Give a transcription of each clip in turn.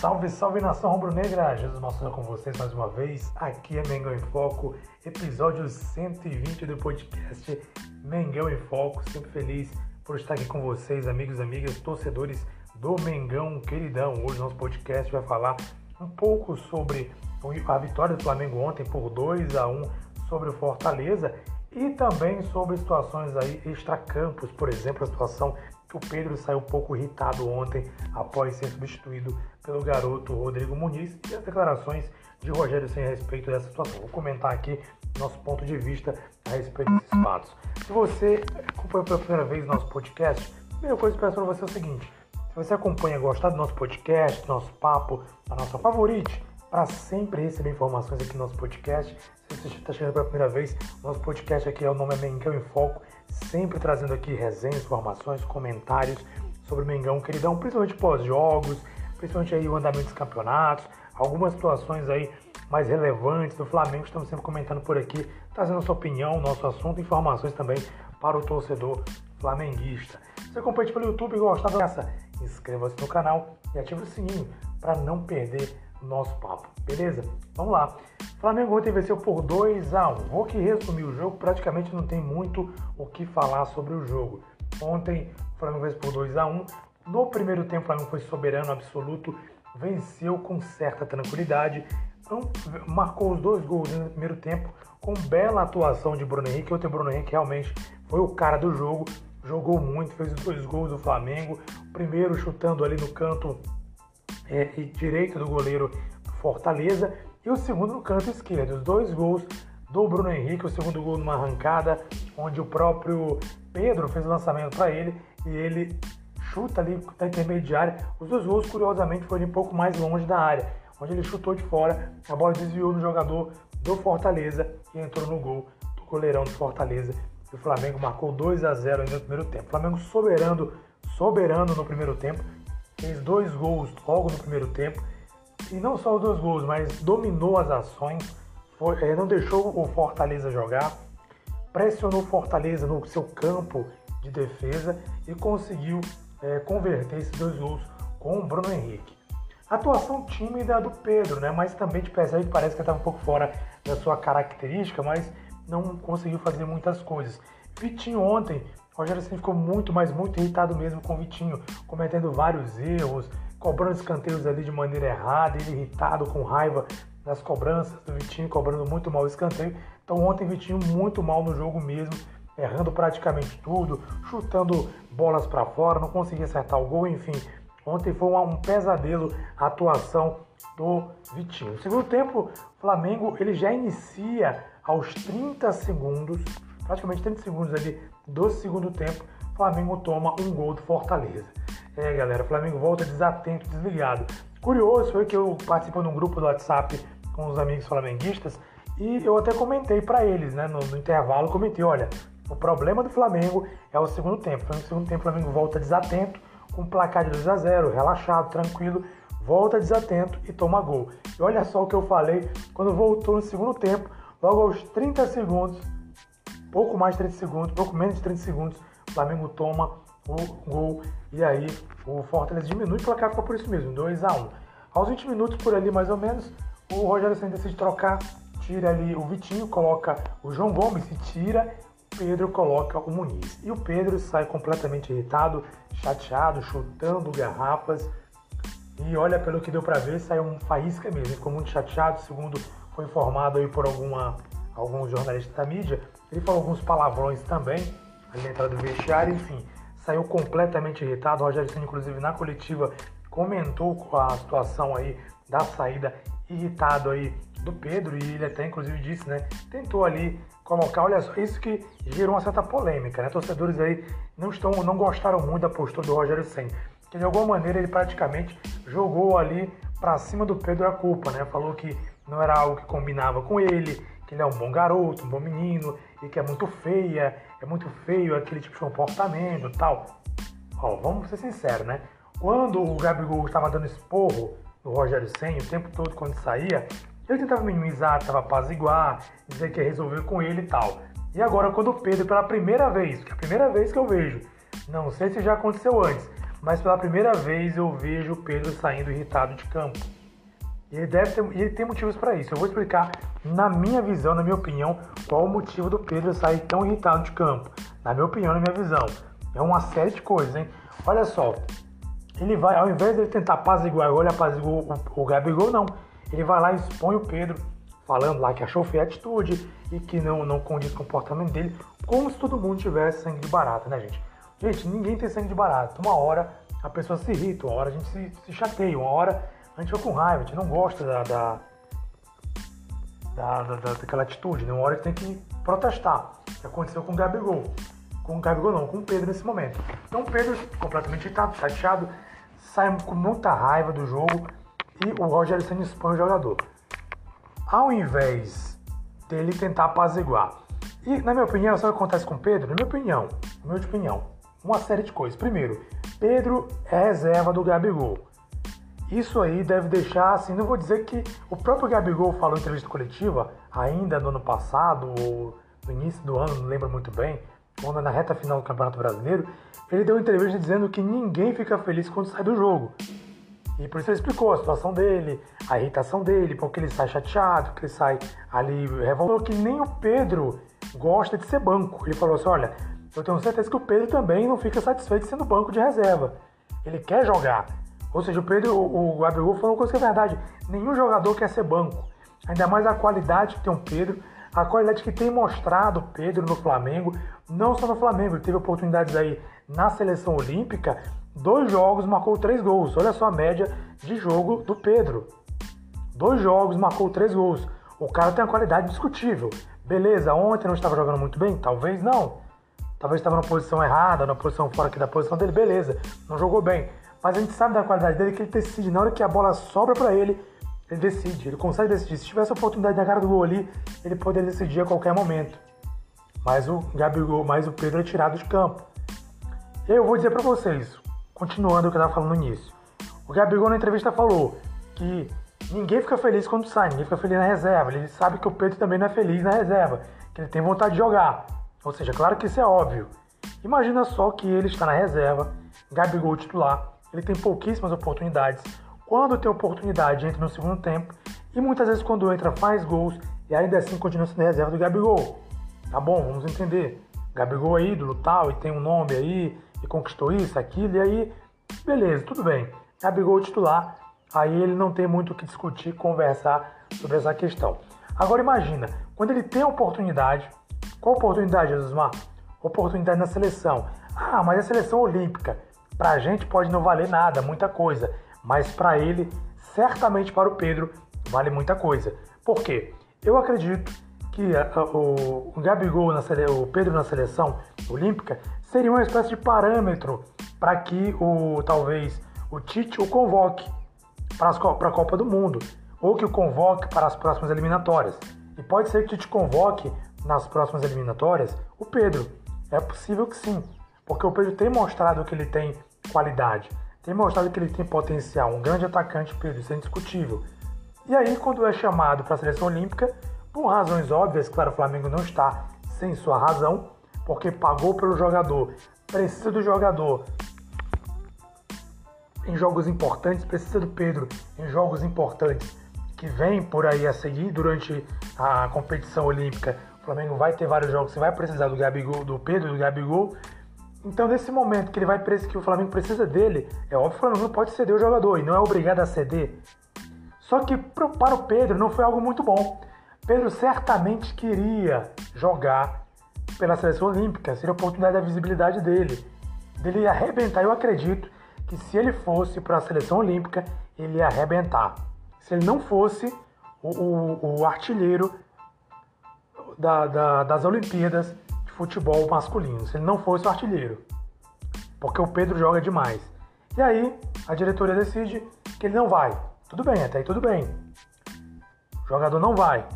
Salve, salve nação rubro-negra! Jesus Massuna com vocês mais uma vez. Aqui é Mengão em Foco, episódio 120 do podcast Mengão em Foco. Sempre feliz por estar aqui com vocês, amigos, amigas, torcedores do Mengão queridão. Hoje nosso podcast vai falar um pouco sobre a vitória do Flamengo ontem por 2 a 1 sobre o Fortaleza e também sobre situações aí extracampos, por exemplo, a situação o Pedro saiu um pouco irritado ontem após ser substituído pelo garoto Rodrigo Muniz e as declarações de Rogério sem respeito dessa situação. Vou comentar aqui nosso ponto de vista a respeito desses fatos. Se você acompanha pela primeira vez nosso podcast, a primeira coisa que eu peço para você é o seguinte: se você acompanha, gostar do nosso podcast, do nosso papo, da nossa favorite, para sempre receber informações aqui no nosso podcast. Se você está chegando pela primeira vez, nosso podcast aqui é o nome é Mengão em Foco, sempre trazendo aqui resenhas, informações, comentários sobre o Mengão queridão, principalmente pós-jogos, principalmente aí o andamento dos campeonatos, algumas situações aí mais relevantes do Flamengo, estamos sempre comentando por aqui, trazendo nossa opinião, nosso assunto, informações também para o torcedor flamenguista. Se acompanha pelo YouTube e gostar dessa, inscreva-se no canal e ative o sininho para não perder nosso papo, beleza? Vamos lá. Flamengo ontem venceu por 2 a 1. Vou que resumir o jogo, praticamente não tem muito o que falar sobre o jogo. Ontem o Flamengo venceu por 2 a 1. No primeiro tempo o Flamengo foi soberano absoluto, venceu com certa tranquilidade, marcou os dois gols no primeiro tempo com bela atuação de Bruno Henrique. Ontem o Bruno Henrique realmente foi o cara do jogo, jogou muito, fez os dois gols do Flamengo. Primeiro chutando ali no canto é, direito do goleiro Fortaleza e o segundo no canto esquerdo. Os dois gols do Bruno Henrique, o segundo gol numa arrancada, onde o próprio Pedro fez o lançamento para ele e ele chuta ali da intermediária. Os dois gols, curiosamente, foram um pouco mais longe da área, onde ele chutou de fora, a bola desviou no jogador do Fortaleza e entrou no gol do goleirão do Fortaleza. E o Flamengo marcou 2 a 0 ainda no primeiro tempo. O Flamengo soberano, soberano no primeiro tempo, fez dois gols logo no primeiro tempo. E não só os dois gols, mas dominou as ações, foi, é, não deixou o Fortaleza jogar, pressionou o Fortaleza no seu campo de defesa e conseguiu é, converter esses dois gols com o Bruno Henrique. Atuação tímida do Pedro, né? mas também de percebe que parece que estava um pouco fora da sua característica, mas não conseguiu fazer muitas coisas. Vitinho ontem Rogério Ceni ficou muito, mas muito irritado mesmo com o Vitinho, cometendo vários erros, cobrando escanteios ali de maneira errada, ele irritado, com raiva das cobranças do Vitinho, cobrando muito mal o escanteio. Então ontem Vitinho muito mal no jogo mesmo, errando praticamente tudo, chutando bolas para fora, não conseguia acertar o gol, enfim. Ontem foi um pesadelo a atuação do Vitinho. No segundo tempo, Flamengo ele já inicia aos 30 segundos, praticamente 30 segundos ali do segundo tempo, Flamengo toma um gol do Fortaleza. É, galera, o Flamengo volta desatento, desligado. Curioso foi que eu participo de um grupo do WhatsApp com os amigos flamenguistas e eu até comentei para eles, né, no, no, intervalo, comentei, olha, o problema do Flamengo é o segundo tempo. No segundo tempo o Flamengo volta desatento, com um placar de 2 a 0, relaxado, tranquilo, volta desatento e toma gol. E olha só o que eu falei quando voltou no segundo tempo, logo aos 30 segundos, pouco mais de 30 segundos, pouco menos de 30 segundos, o Flamengo toma o gol e aí o Fortaleza diminui o placar ficou por isso mesmo, 2 a 1 Aos 20 minutos por ali mais ou menos, o Rogério Senna decide trocar, tira ali o Vitinho, coloca o João Gomes e tira, Pedro coloca o Muniz. E o Pedro sai completamente irritado, chateado, chutando garrafas. E olha, pelo que deu para ver, saiu um faísca mesmo. Ficou muito chateado, segundo foi informado aí por alguma, alguns jornalistas da mídia. Ele falou alguns palavrões também, ali na entrada do vestiário, enfim, saiu completamente irritado. O Rogério Senna, inclusive, na coletiva, comentou com a situação aí da saída irritado aí do Pedro e ele até inclusive disse, né, tentou ali colocar, olha só, isso que gerou uma certa polêmica, né? Torcedores aí não estão, não gostaram muito da postura do Rogério Senna, que de alguma maneira ele praticamente jogou ali para cima do Pedro a culpa, né? Falou que não era algo que combinava com ele, que ele é um bom garoto, um bom menino, e que é muito feia, é muito feio aquele tipo de comportamento tal. Ó, vamos ser sinceros, né? Quando o Gabigol estava dando esporro no Rogério Senna o tempo todo quando saía, ele tentava minimizar, tentava apaziguar, dizer que ia resolver com ele e tal. E agora quando o Pedro, pela primeira vez, que é a primeira vez que eu vejo, não sei se já aconteceu antes, mas pela primeira vez eu vejo o Pedro saindo irritado de campo. E ele deve ter, ele tem motivos para isso. Eu vou explicar, na minha visão, na minha opinião, qual o motivo do Pedro sair tão irritado de campo. Na minha opinião, na minha visão. É uma série de coisas, hein? Olha só, ele vai, ao invés de ele tentar apaziguar, olha, apaziguou o, o Gabigol, não. Ele vai lá e expõe o Pedro, falando lá que achou feia a atitude e que não, não condiz com o comportamento dele, como se todo mundo tivesse sangue de barata, né, gente? Gente, ninguém tem sangue de barata. Uma hora a pessoa se irrita, uma hora a gente se, se chateia, uma hora a gente fica com raiva, a gente não gosta da, da, da, da, daquela atitude, né? Uma hora tem que protestar. Que aconteceu com o Gabigol. Com o Gabigol não, com o Pedro nesse momento. Então o Pedro, completamente chateado, sai com muita raiva do jogo e o Rogério Senna expõe o jogador. Ao invés dele tentar apaziguar. E, na minha opinião, sabe o que acontece com o Pedro? Na minha opinião, na minha opinião, uma série de coisas. Primeiro, Pedro é reserva do Gabigol. Isso aí deve deixar, assim, não vou dizer que o próprio Gabigol falou em entrevista coletiva, ainda no ano passado, ou no início do ano, não lembro muito bem, quando na reta final do Campeonato Brasileiro, ele deu uma entrevista dizendo que ninguém fica feliz quando sai do jogo. E por isso ele explicou a situação dele, a irritação dele, porque ele sai chateado, que ele sai ali revoltado, que nem o Pedro gosta de ser banco. Ele falou assim: olha, eu tenho certeza que o Pedro também não fica satisfeito sendo banco de reserva. Ele quer jogar. Ou seja, o Pedro, o, o Gabigol falou uma coisa que é verdade. Nenhum jogador quer ser banco. Ainda mais a qualidade que tem o Pedro, a qualidade que tem mostrado o Pedro no Flamengo, não só no Flamengo, ele teve oportunidades aí na seleção olímpica, dois jogos marcou três gols. Olha só a média de jogo do Pedro. Dois jogos marcou três gols. O cara tem uma qualidade discutível. Beleza, ontem não estava jogando muito bem? Talvez não. Talvez estava na posição errada, na posição fora aqui da posição dele, beleza. Não jogou bem. Mas a gente sabe da qualidade dele que ele decide. Na hora que a bola sobra para ele, ele decide. Ele consegue decidir. Se tivesse a oportunidade na cara do gol ali, ele poderia decidir a qualquer momento. Mas o Gabigol, mais o Pedro é tirado de campo. Eu vou dizer para vocês, continuando o que eu estava falando no início. O Gabigol na entrevista falou que ninguém fica feliz quando sai, ninguém fica feliz na reserva. Ele sabe que o Pedro também não é feliz na reserva, que ele tem vontade de jogar. Ou seja, claro que isso é óbvio. Imagina só que ele está na reserva, Gabigol titular, ele tem pouquíssimas oportunidades. Quando tem oportunidade, entra no segundo tempo. E muitas vezes, quando entra, faz gols e ainda assim continua sendo reserva do Gabigol. Tá bom, vamos entender. Gabigol é ídolo tal, e tem um nome aí, e conquistou isso, aquilo, e aí, beleza, tudo bem. Gabigol titular, aí ele não tem muito o que discutir, conversar sobre essa questão. Agora imagina, quando ele tem a oportunidade, qual oportunidade, Jesusmar? Oportunidade na seleção. Ah, mas é seleção olímpica. Para a gente pode não valer nada, muita coisa, mas para ele, certamente para o Pedro, vale muita coisa. Por quê? Eu acredito que a, a, o, Gabigol, na sele, o Pedro na seleção olímpica, seria uma espécie de parâmetro para que o talvez o Tite o convoque para, para a Copa do Mundo ou que o convoque para as próximas eliminatórias. E pode ser que o Tite convoque nas próximas eliminatórias o Pedro. É possível que sim, porque o Pedro tem mostrado que ele tem qualidade. Tem mostrado que ele tem potencial, um grande atacante, Pedro, isso é indiscutível. E aí, quando é chamado para a seleção olímpica, por razões óbvias, claro, o Flamengo não está sem sua razão, porque pagou pelo jogador, precisa do jogador em jogos importantes, precisa do Pedro em jogos importantes que vem por aí a seguir durante a competição olímpica. O Flamengo vai ter vários jogos, você vai precisar do Gabigol, do Pedro, do Gabigol, então, nesse momento que ele vai que o Flamengo precisa dele, é óbvio que o Flamengo não pode ceder o jogador e não é obrigado a ceder. Só que para o Pedro não foi algo muito bom. Pedro certamente queria jogar pela seleção olímpica, seria a oportunidade da visibilidade dele, dele arrebentar. Eu acredito que se ele fosse para a seleção olímpica, ele ia arrebentar. Se ele não fosse o, o, o artilheiro da, da, das Olimpíadas futebol masculino, se ele não fosse o artilheiro. Porque o Pedro joga demais. E aí a diretoria decide que ele não vai. Tudo bem, até aí tudo bem. O jogador não vai.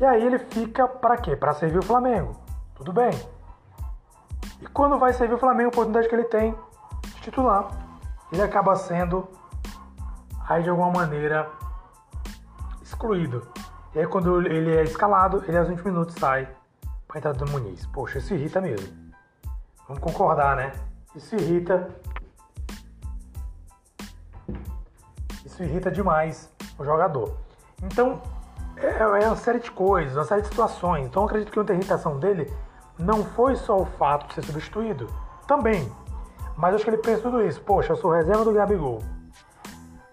E aí ele fica para quê? Para servir o Flamengo. Tudo bem. E quando vai servir o Flamengo, a oportunidade que ele tem de titular, ele acaba sendo aí de alguma maneira excluído. E aí quando ele é escalado, ele aos 20 minutos sai para entrar do Muniz. Poxa, isso irrita mesmo. Vamos concordar, né? Isso irrita. Isso irrita demais o jogador. Então, é, é uma série de coisas, uma série de situações. Então, acredito que a irritação dele não foi só o fato de ser substituído. Também. Mas acho que ele pensa tudo isso. Poxa, eu sou reserva do Gabigol.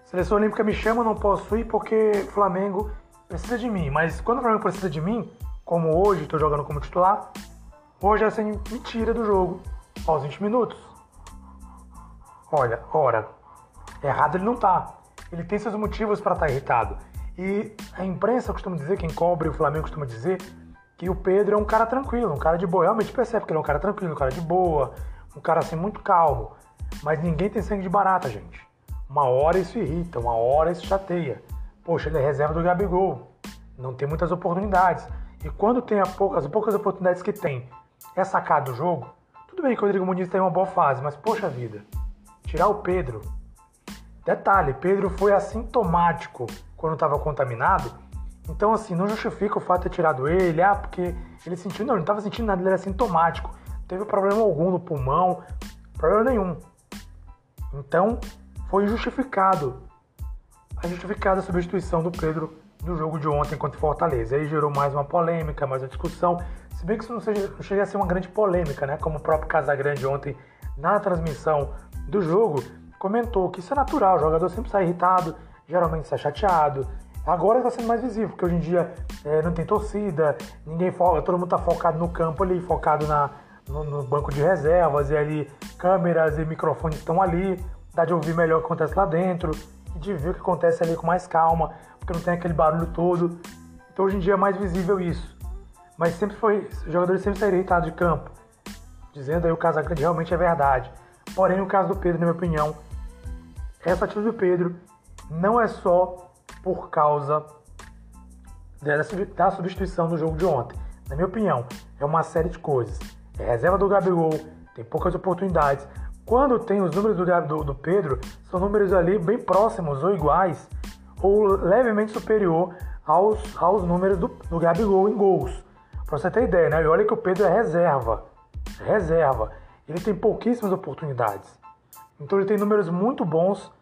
Seleção Olímpica me chama, não posso ir porque o Flamengo precisa de mim. Mas quando o Flamengo precisa de mim, como hoje estou jogando como titular, hoje é assim, me tira do jogo aos 20 minutos. Olha, ora, errado ele não tá. Ele tem seus motivos para estar tá irritado. E a imprensa costuma dizer, quem cobre o Flamengo costuma dizer, que o Pedro é um cara tranquilo, um cara de boa. Realmente percebe que ele é um cara tranquilo, um cara de boa, um cara assim muito calmo. Mas ninguém tem sangue de barata, gente. Uma hora isso irrita, uma hora isso chateia. Poxa, ele é reserva do Gabigol. Não tem muitas oportunidades. E quando tem as poucas oportunidades que tem é sacar do jogo, tudo bem que o Rodrigo Muniz tem uma boa fase, mas poxa vida, tirar o Pedro. Detalhe, Pedro foi assintomático quando estava contaminado. Então, assim, não justifica o fato de ter tirado ele, ah, porque ele sentiu. Não, ele não estava sentindo nada, ele era sintomático. Não teve problema algum no pulmão, problema nenhum. Então, foi injustificado. A justificada substituição do Pedro no jogo de ontem contra o Fortaleza. Aí gerou mais uma polêmica, mais uma discussão. Se bem que isso não, seja, não chega a ser uma grande polêmica, né? Como o próprio Casagrande ontem, na transmissão do jogo, comentou que isso é natural, o jogador sempre sai irritado, geralmente sai chateado. Agora está sendo mais visível, porque hoje em dia é, não tem torcida, ninguém foca, todo mundo está focado no campo ali, focado na, no, no, banco de reservas, e ali câmeras e microfones estão ali, dá de ouvir melhor o que acontece lá dentro, de ver o que acontece ali com mais calma, porque não tem aquele barulho todo. Então hoje em dia é mais visível isso. Mas sempre foi, os jogadores sempre saíram irritados de campo, dizendo aí o Casagrande realmente é verdade. Porém, no caso do Pedro, na minha opinião, essa atitude do Pedro não é só por causa da substituição do jogo de ontem. Na minha opinião, é uma série de coisas. É reserva do Gabigol, tem poucas oportunidades. Quando tem os números do, do, do Pedro, são números ali bem próximos ou iguais, ou levemente superior aos, aos números do, do Gabigol em gols. Pra você ter ideia, né? E olha que o Pedro é reserva. Reserva. Ele tem pouquíssimas oportunidades. Então ele tem números muito bons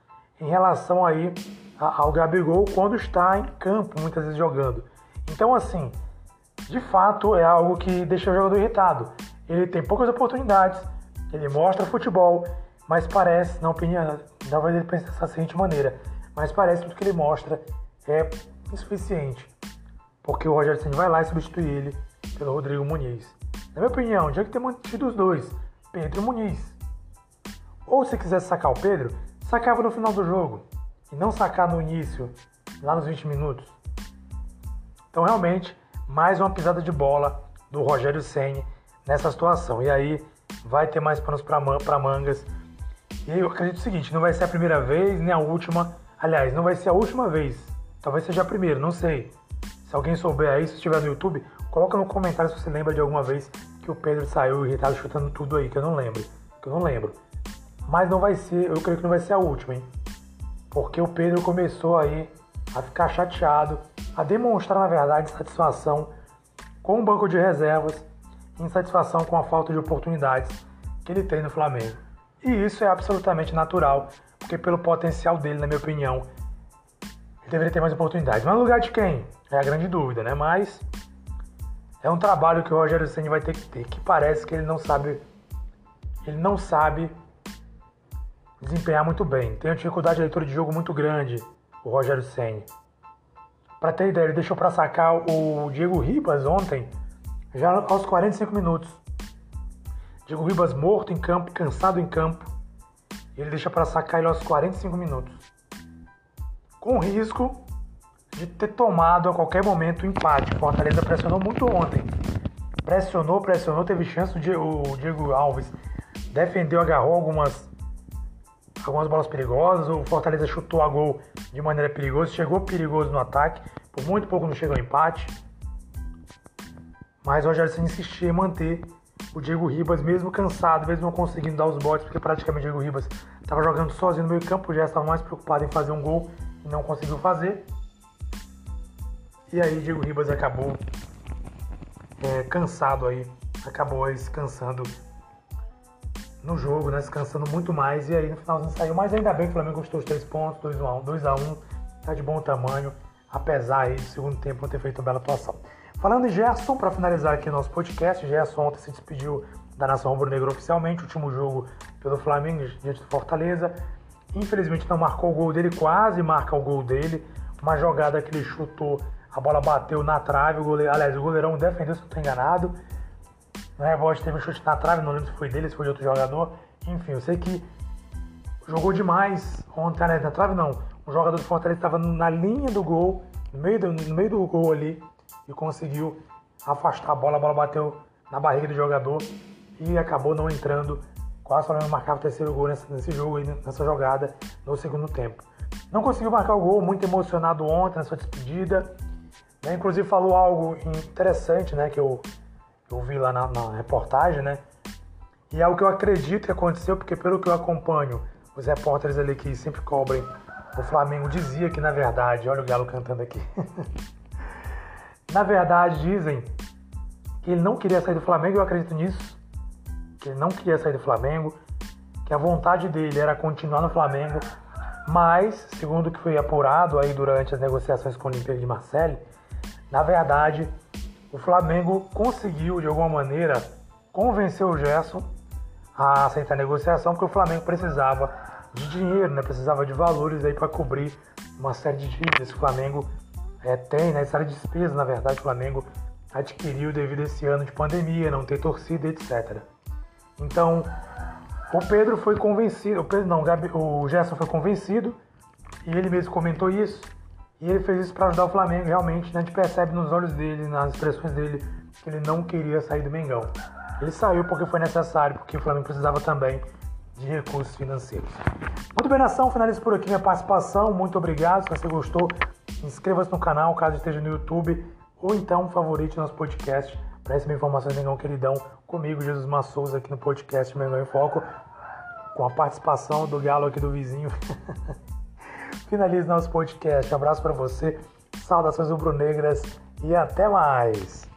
em relação aí ao Gabigol quando está em campo, muitas vezes jogando. Então, assim, de fato é algo que deixa o jogador irritado. Ele tem poucas oportunidades, ele mostra futebol, mas parece, na opinião, talvez ele pense dessa seguinte maneira, mas parece que o que ele mostra é insuficiente. Porque o Roger Ceni vai lá e substitui ele pelo Rodrigo Muniz. Na minha opinião, já que tem mantido os dois, Pedro e Muniz. Ou se quiser sacar o Pedro, sacava no final do jogo e não sacar no início, lá nos 20 minutos. Então, realmente, mais uma pisada de bola do Rogério Ceni nessa situação. E aí vai ter mais panos para mangas. E eu acredito o seguinte: não vai ser a primeira vez, nem a última. Aliás, não vai ser a última vez. Talvez seja a primeira, não sei. Se alguém souber aí, se estiver no YouTube, coloca no comentário se você lembra de alguma vez que o Pedro saiu irritado chutando tudo aí, que eu não lembro. Que eu não lembro. Mas não vai ser, eu creio que não vai ser a última, hein? Porque o Pedro começou aí a ficar chateado, a demonstrar, na verdade, satisfação com o banco de reservas, insatisfação com a falta de oportunidades que ele tem no Flamengo. E isso é absolutamente natural, porque pelo potencial dele, na minha opinião, ele deveria ter mais oportunidades. Mas no lugar de quem? É a grande dúvida, né? Mas é um trabalho que o Rogério Ceni vai ter que ter, que parece que ele não sabe ele não sabe desempenhar muito bem. Tem uma dificuldade de leitura de jogo muito grande, o Rogério Senni. Para ter ideia, ele deixou para sacar o Diego Ribas ontem, já aos 45 minutos. Diego Ribas morto em campo, cansado em campo. Ele deixa para sacar ele aos 45 minutos. Com risco de ter tomado a qualquer momento o empate. Fortaleza pressionou muito ontem. pressionou, pressionou, teve chance. O Diego, Alves defendeu, agarrou algumas, algumas bolas perigosas. O Fortaleza chutou a gol de maneira perigosa, chegou perigoso no ataque. Por muito pouco não chegou ao empate. Mas o Rogério insistia em manter o Diego Ribas, mesmo cansado, mesmo não conseguindo dar os botes, porque praticamente o Diego Ribas estava jogando sozinho no meio campo, já estava mais preocupado em fazer um gol e não conseguiu fazer. E aí Diego Ribas acabou é, cansado aí, acabou descansando no jogo, né? Descansando muito mais. E aí no finalzinho saiu. Mas ainda bem que o Flamengo gostou os três pontos, 2x1, 1 tá de bom tamanho, apesar aí do segundo tempo não ter feito uma bela atuação. Falando em Gerson, para finalizar aqui nosso podcast, Gerson ontem se despediu da Nação Rubro-Negra oficialmente, último jogo pelo Flamengo diante do Fortaleza. Infelizmente não marcou o gol dele, quase marca o gol dele. Uma jogada que ele chutou, a bola bateu na trave, o goleiro, aliás, o goleirão defendeu, se não estou enganado. No rebote teve um chute na trave, não lembro se foi dele, se foi de outro jogador. Enfim, eu sei que jogou demais ontem, né? na trave não. O jogador do Fortaleza estava na linha do gol, no meio do, no meio do gol ali, e conseguiu afastar a bola. A bola bateu na barriga do jogador e acabou não entrando. Quase o Flamengo marcava o terceiro gol nesse, nesse jogo, nessa jogada, no segundo tempo. Não conseguiu marcar o gol, muito emocionado ontem na sua despedida. Né? Inclusive falou algo interessante, né? Que eu, eu vi lá na, na reportagem, né? E é o que eu acredito que aconteceu, porque pelo que eu acompanho, os repórteres ali que sempre cobrem o Flamengo dizia que na verdade, olha o Galo cantando aqui. Na verdade, dizem que ele não queria sair do Flamengo, eu acredito nisso. Que ele não queria sair do Flamengo, que a vontade dele era continuar no Flamengo, mas, segundo o que foi apurado aí durante as negociações com o Olympique de Marseille, na verdade, o Flamengo conseguiu, de alguma maneira, convencer o Gerson a aceitar a negociação, porque o Flamengo precisava de dinheiro, né? precisava de valores aí para cobrir uma série de dívidas que o Flamengo é, tem, né? Essa de despesa, na verdade, o Flamengo adquiriu devido a esse ano de pandemia, não ter torcida, etc. Então, o Pedro foi convencido, o Pedro não, o Gerson foi convencido e ele mesmo comentou isso. E ele fez isso para ajudar o Flamengo, realmente, né? a gente percebe nos olhos dele, nas expressões dele, que ele não queria sair do Mengão. Ele saiu porque foi necessário, porque o Flamengo precisava também de recursos financeiros. Muito bem, nação, finalizo por aqui minha participação. Muito obrigado. Se você gostou, Inscreva-se no canal caso esteja no YouTube ou então favorite nosso podcast para receber informações Mengão Queridão comigo, Jesus Massouza, aqui no podcast Mengão em Foco, com a participação do galo aqui do vizinho. Finalize nosso podcast. Um abraço para você, saudações rubro-negras e até mais!